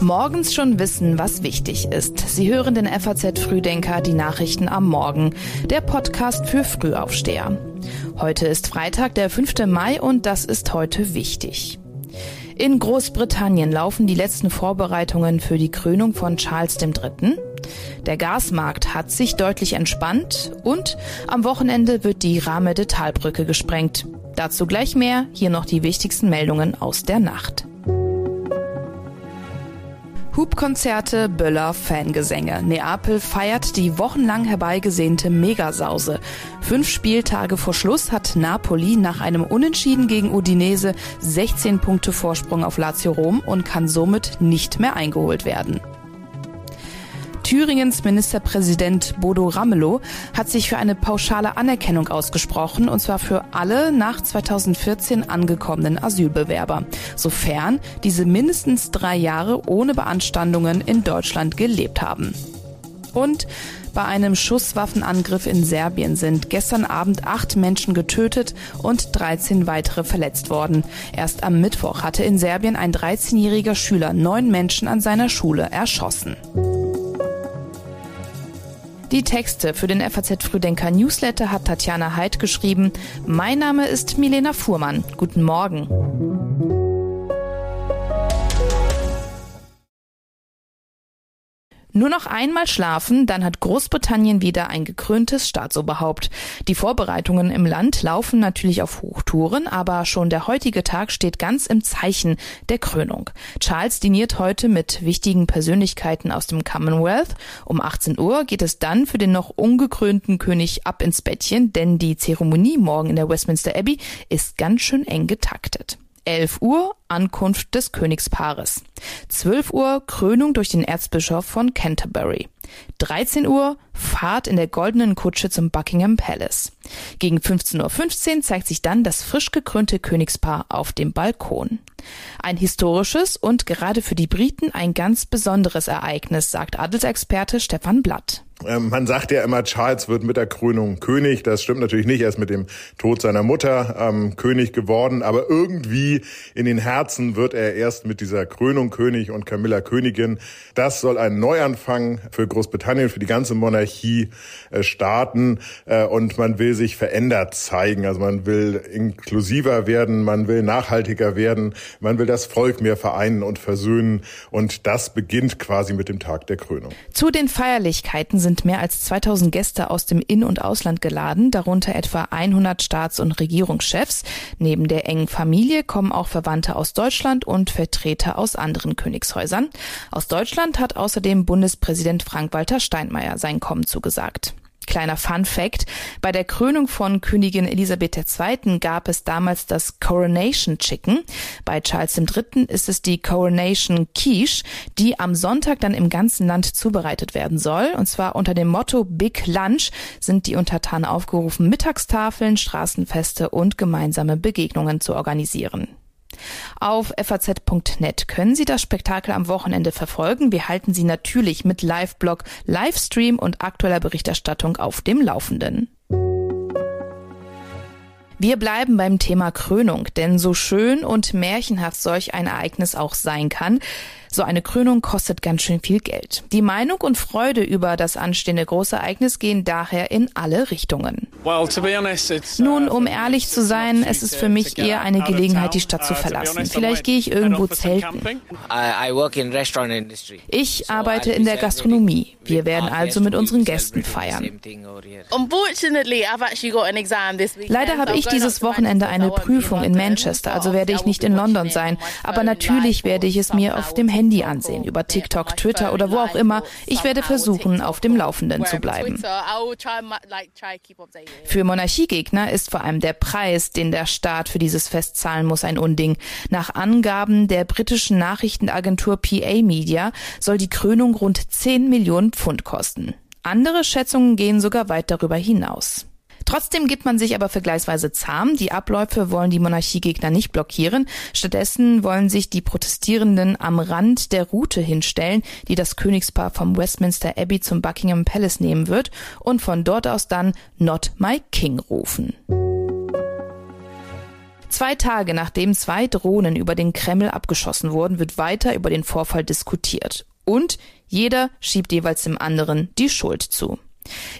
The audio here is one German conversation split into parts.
Morgens schon wissen, was wichtig ist. Sie hören den FAZ Frühdenker, die Nachrichten am Morgen, der Podcast für Frühaufsteher. Heute ist Freitag, der 5. Mai und das ist heute wichtig. In Großbritannien laufen die letzten Vorbereitungen für die Krönung von Charles III. Der Gasmarkt hat sich deutlich entspannt und am Wochenende wird die Rahme de Talbrücke gesprengt. Dazu gleich mehr, hier noch die wichtigsten Meldungen aus der Nacht. Hubkonzerte, Böller, Fangesänge. Neapel feiert die wochenlang herbeigesehnte Megasause. Fünf Spieltage vor Schluss hat Napoli nach einem Unentschieden gegen Udinese 16 Punkte Vorsprung auf Lazio Rom und kann somit nicht mehr eingeholt werden. Thüringens Ministerpräsident Bodo Ramelow hat sich für eine pauschale Anerkennung ausgesprochen, und zwar für alle nach 2014 angekommenen Asylbewerber, sofern diese mindestens drei Jahre ohne Beanstandungen in Deutschland gelebt haben. Und bei einem Schusswaffenangriff in Serbien sind gestern Abend acht Menschen getötet und 13 weitere verletzt worden. Erst am Mittwoch hatte in Serbien ein 13-jähriger Schüler neun Menschen an seiner Schule erschossen. Die Texte für den FAZ Früdenker Newsletter hat Tatjana Heid geschrieben. Mein Name ist Milena Fuhrmann. Guten Morgen. Nur noch einmal schlafen, dann hat Großbritannien wieder ein gekröntes Staatsoberhaupt. Die Vorbereitungen im Land laufen natürlich auf Hochtouren, aber schon der heutige Tag steht ganz im Zeichen der Krönung. Charles diniert heute mit wichtigen Persönlichkeiten aus dem Commonwealth. Um 18 Uhr geht es dann für den noch ungekrönten König ab ins Bettchen, denn die Zeremonie morgen in der Westminster Abbey ist ganz schön eng getaktet. 11 Uhr Ankunft des Königspaares. 12 Uhr Krönung durch den Erzbischof von Canterbury. 13 Uhr Fahrt in der goldenen Kutsche zum Buckingham Palace. Gegen 15.15 Uhr zeigt sich dann das frisch gekrönte Königspaar auf dem Balkon. Ein historisches und gerade für die Briten ein ganz besonderes Ereignis, sagt Adelsexperte Stefan Blatt. Ähm, man sagt ja immer, Charles wird mit der Krönung König. Das stimmt natürlich nicht. Er ist mit dem Tod seiner Mutter ähm, König geworden. Aber irgendwie in den Herzen wird er erst mit dieser Krönung König und Camilla Königin. Das soll ein Neuanfang für Großbritannien, für die ganze Monarchie äh, starten. Äh, und man will sich verändert zeigen. Also man will inklusiver werden, man will nachhaltiger werden, man will das Volk mehr vereinen und versöhnen. Und das beginnt quasi mit dem Tag der Krönung. Zu den Feierlichkeiten sind mehr als 2000 Gäste aus dem In- und Ausland geladen, darunter etwa 100 Staats- und Regierungschefs. Neben der engen Familie kommen auch Verwandte aus Deutschland und Vertreter aus anderen Königshäusern. Aus Deutschland hat außerdem Bundespräsident Frank-Walter Steinmeier sein Kommen zugesagt. Kleiner Fun Fact. Bei der Krönung von Königin Elisabeth II. gab es damals das Coronation Chicken. Bei Charles III. ist es die Coronation Quiche, die am Sonntag dann im ganzen Land zubereitet werden soll. Und zwar unter dem Motto Big Lunch sind die Untertanen aufgerufen, Mittagstafeln, Straßenfeste und gemeinsame Begegnungen zu organisieren. Auf faz.net können Sie das Spektakel am Wochenende verfolgen. Wir halten Sie natürlich mit Live-Blog, Livestream und aktueller Berichterstattung auf dem Laufenden. Wir bleiben beim Thema Krönung, denn so schön und märchenhaft solch ein Ereignis auch sein kann, so eine Krönung kostet ganz schön viel Geld. Die Meinung und Freude über das anstehende Großereignis gehen daher in alle Richtungen. Nun, um ehrlich zu sein, es ist für mich eher eine Gelegenheit, die Stadt zu verlassen. Vielleicht gehe ich irgendwo zelten. Ich arbeite in der Gastronomie. Wir werden also mit unseren Gästen feiern. Leider habe ich dieses Wochenende eine Prüfung in Manchester, also werde ich nicht in London sein. Aber natürlich werde ich es mir auf dem Handy ansehen, über TikTok, Twitter oder wo auch immer. Ich werde versuchen, auf dem Laufenden zu bleiben. Für Monarchiegegner ist vor allem der Preis, den der Staat für dieses Fest zahlen muss, ein Unding. Nach Angaben der britischen Nachrichtenagentur PA Media soll die Krönung rund 10 Millionen Pfund kosten. Andere Schätzungen gehen sogar weit darüber hinaus. Trotzdem gibt man sich aber vergleichsweise zahm. Die Abläufe wollen die Monarchiegegner nicht blockieren. Stattdessen wollen sich die Protestierenden am Rand der Route hinstellen, die das Königspaar vom Westminster Abbey zum Buckingham Palace nehmen wird und von dort aus dann Not My King rufen. Zwei Tage nachdem zwei Drohnen über den Kreml abgeschossen wurden, wird weiter über den Vorfall diskutiert. Und jeder schiebt jeweils dem anderen die Schuld zu.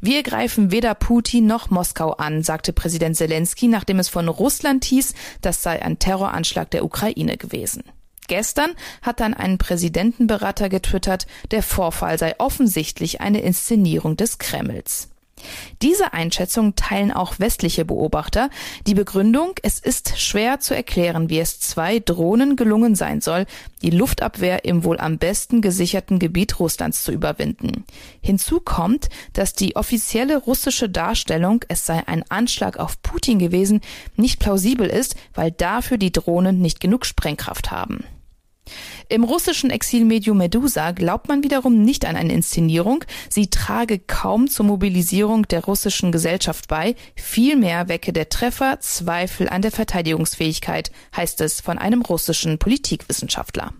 Wir greifen weder Putin noch Moskau an, sagte Präsident Zelensky, nachdem es von Russland hieß, das sei ein Terroranschlag der Ukraine gewesen. Gestern hat dann ein Präsidentenberater getwittert, der Vorfall sei offensichtlich eine Inszenierung des Kremls. Diese Einschätzung teilen auch westliche Beobachter. Die Begründung, es ist schwer zu erklären, wie es zwei Drohnen gelungen sein soll, die Luftabwehr im wohl am besten gesicherten Gebiet Russlands zu überwinden. Hinzu kommt, dass die offizielle russische Darstellung, es sei ein Anschlag auf Putin gewesen, nicht plausibel ist, weil dafür die Drohnen nicht genug Sprengkraft haben. Im russischen Exilmedium Medusa glaubt man wiederum nicht an eine Inszenierung. Sie trage kaum zur Mobilisierung der russischen Gesellschaft bei. Vielmehr wecke der Treffer Zweifel an der Verteidigungsfähigkeit, heißt es von einem russischen Politikwissenschaftler.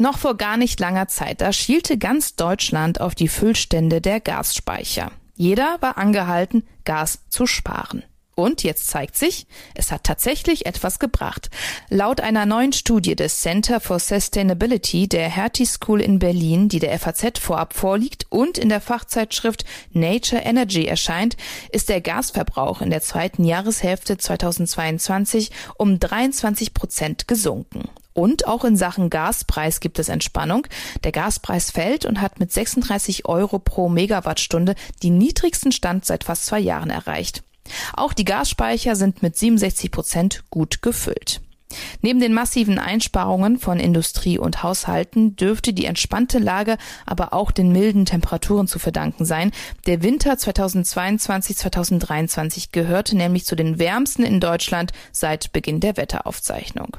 Noch vor gar nicht langer Zeit, da schielte ganz Deutschland auf die Füllstände der Gasspeicher. Jeder war angehalten, Gas zu sparen. Und jetzt zeigt sich, es hat tatsächlich etwas gebracht. Laut einer neuen Studie des Center for Sustainability der Hertie School in Berlin, die der FAZ vorab vorliegt und in der Fachzeitschrift Nature Energy erscheint, ist der Gasverbrauch in der zweiten Jahreshälfte 2022 um 23 Prozent gesunken. Und auch in Sachen Gaspreis gibt es Entspannung. Der Gaspreis fällt und hat mit 36 Euro pro Megawattstunde die niedrigsten Stand seit fast zwei Jahren erreicht. Auch die Gasspeicher sind mit 67 Prozent gut gefüllt. Neben den massiven Einsparungen von Industrie und Haushalten dürfte die entspannte Lage aber auch den milden Temperaturen zu verdanken sein. Der Winter 2022-2023 gehörte nämlich zu den wärmsten in Deutschland seit Beginn der Wetteraufzeichnung.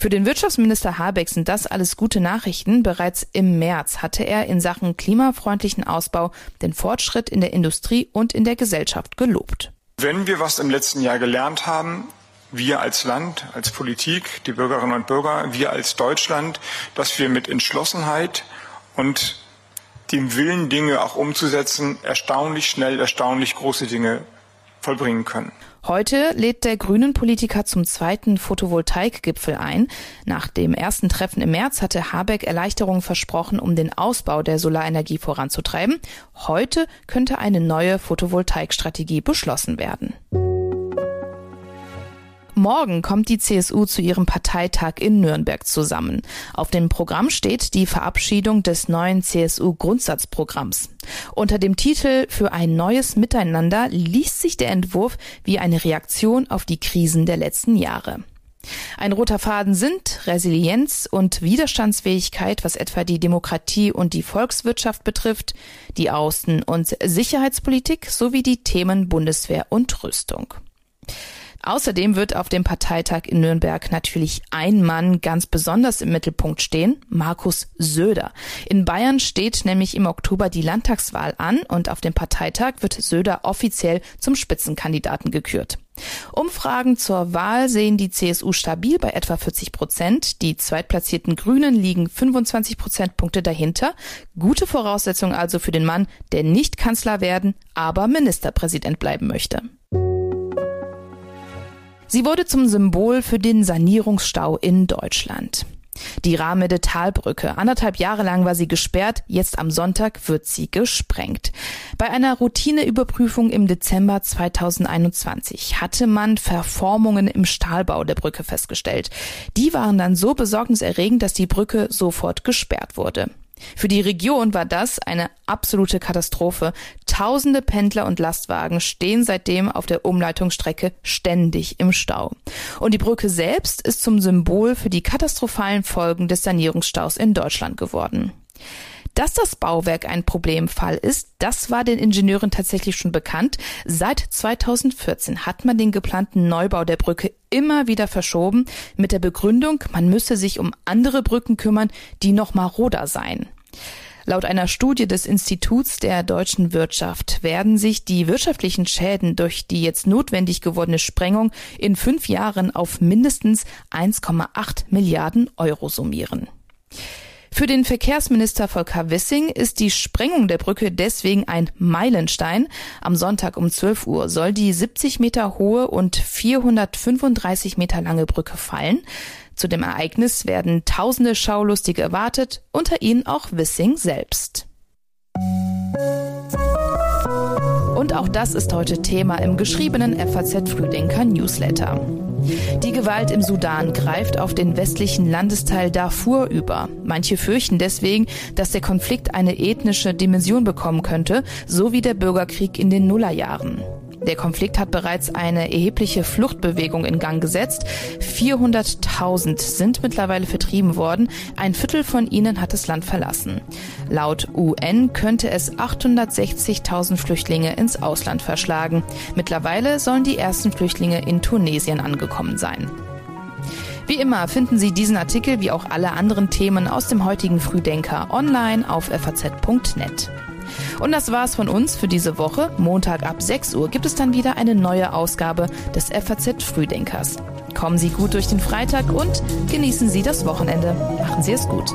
Für den Wirtschaftsminister Habeck sind das alles gute Nachrichten. Bereits im März hatte er in Sachen klimafreundlichen Ausbau den Fortschritt in der Industrie und in der Gesellschaft gelobt. Wenn wir was im letzten Jahr gelernt haben, wir als Land, als Politik, die Bürgerinnen und Bürger, wir als Deutschland, dass wir mit Entschlossenheit und dem Willen, Dinge auch umzusetzen, erstaunlich schnell, erstaunlich große Dinge vollbringen können. Heute lädt der grünen Politiker zum zweiten Photovoltaikgipfel ein. Nach dem ersten Treffen im März hatte Habeck Erleichterungen versprochen, um den Ausbau der Solarenergie voranzutreiben. Heute könnte eine neue Photovoltaikstrategie beschlossen werden. Morgen kommt die CSU zu ihrem Parteitag in Nürnberg zusammen. Auf dem Programm steht die Verabschiedung des neuen CSU-Grundsatzprogramms. Unter dem Titel Für ein neues Miteinander liest sich der Entwurf wie eine Reaktion auf die Krisen der letzten Jahre. Ein roter Faden sind Resilienz und Widerstandsfähigkeit, was etwa die Demokratie und die Volkswirtschaft betrifft, die Außen- und Sicherheitspolitik sowie die Themen Bundeswehr und Rüstung. Außerdem wird auf dem Parteitag in Nürnberg natürlich ein Mann ganz besonders im Mittelpunkt stehen, Markus Söder. In Bayern steht nämlich im Oktober die Landtagswahl an und auf dem Parteitag wird Söder offiziell zum Spitzenkandidaten gekürt. Umfragen zur Wahl sehen die CSU stabil bei etwa 40 Prozent. Die zweitplatzierten Grünen liegen 25 Prozentpunkte dahinter. Gute Voraussetzung also für den Mann, der nicht Kanzler werden, aber Ministerpräsident bleiben möchte. Sie wurde zum Symbol für den Sanierungsstau in Deutschland. Die Rahmede Talbrücke. Anderthalb Jahre lang war sie gesperrt. Jetzt am Sonntag wird sie gesprengt. Bei einer Routineüberprüfung im Dezember 2021 hatte man Verformungen im Stahlbau der Brücke festgestellt. Die waren dann so besorgniserregend, dass die Brücke sofort gesperrt wurde. Für die Region war das eine absolute Katastrophe. Tausende Pendler und Lastwagen stehen seitdem auf der Umleitungsstrecke ständig im Stau. Und die Brücke selbst ist zum Symbol für die katastrophalen Folgen des Sanierungsstaus in Deutschland geworden. Dass das Bauwerk ein Problemfall ist, das war den Ingenieuren tatsächlich schon bekannt. Seit 2014 hat man den geplanten Neubau der Brücke immer wieder verschoben mit der Begründung, man müsse sich um andere Brücken kümmern, die noch maroder seien. Laut einer Studie des Instituts der deutschen Wirtschaft werden sich die wirtschaftlichen Schäden durch die jetzt notwendig gewordene Sprengung in fünf Jahren auf mindestens 1,8 Milliarden Euro summieren. Für den Verkehrsminister Volker Wissing ist die Sprengung der Brücke deswegen ein Meilenstein. Am Sonntag um 12 Uhr soll die 70 Meter hohe und 435 Meter lange Brücke fallen. Zu dem Ereignis werden tausende Schaulustige erwartet, unter ihnen auch Wissing selbst. Und auch das ist heute Thema im geschriebenen FAZ Frühdenker Newsletter. Die Gewalt im Sudan greift auf den westlichen Landesteil Darfur über. Manche fürchten deswegen, dass der Konflikt eine ethnische Dimension bekommen könnte, so wie der Bürgerkrieg in den Nullerjahren. Der Konflikt hat bereits eine erhebliche Fluchtbewegung in Gang gesetzt. 400.000 sind mittlerweile vertrieben worden. Ein Viertel von ihnen hat das Land verlassen. Laut UN könnte es 860.000 Flüchtlinge ins Ausland verschlagen. Mittlerweile sollen die ersten Flüchtlinge in Tunesien angekommen sein. Wie immer finden Sie diesen Artikel wie auch alle anderen Themen aus dem heutigen Frühdenker online auf faz.net. Und das war's von uns für diese Woche. Montag ab 6 Uhr gibt es dann wieder eine neue Ausgabe des FAZ Frühdenkers. Kommen Sie gut durch den Freitag und genießen Sie das Wochenende. Machen Sie es gut.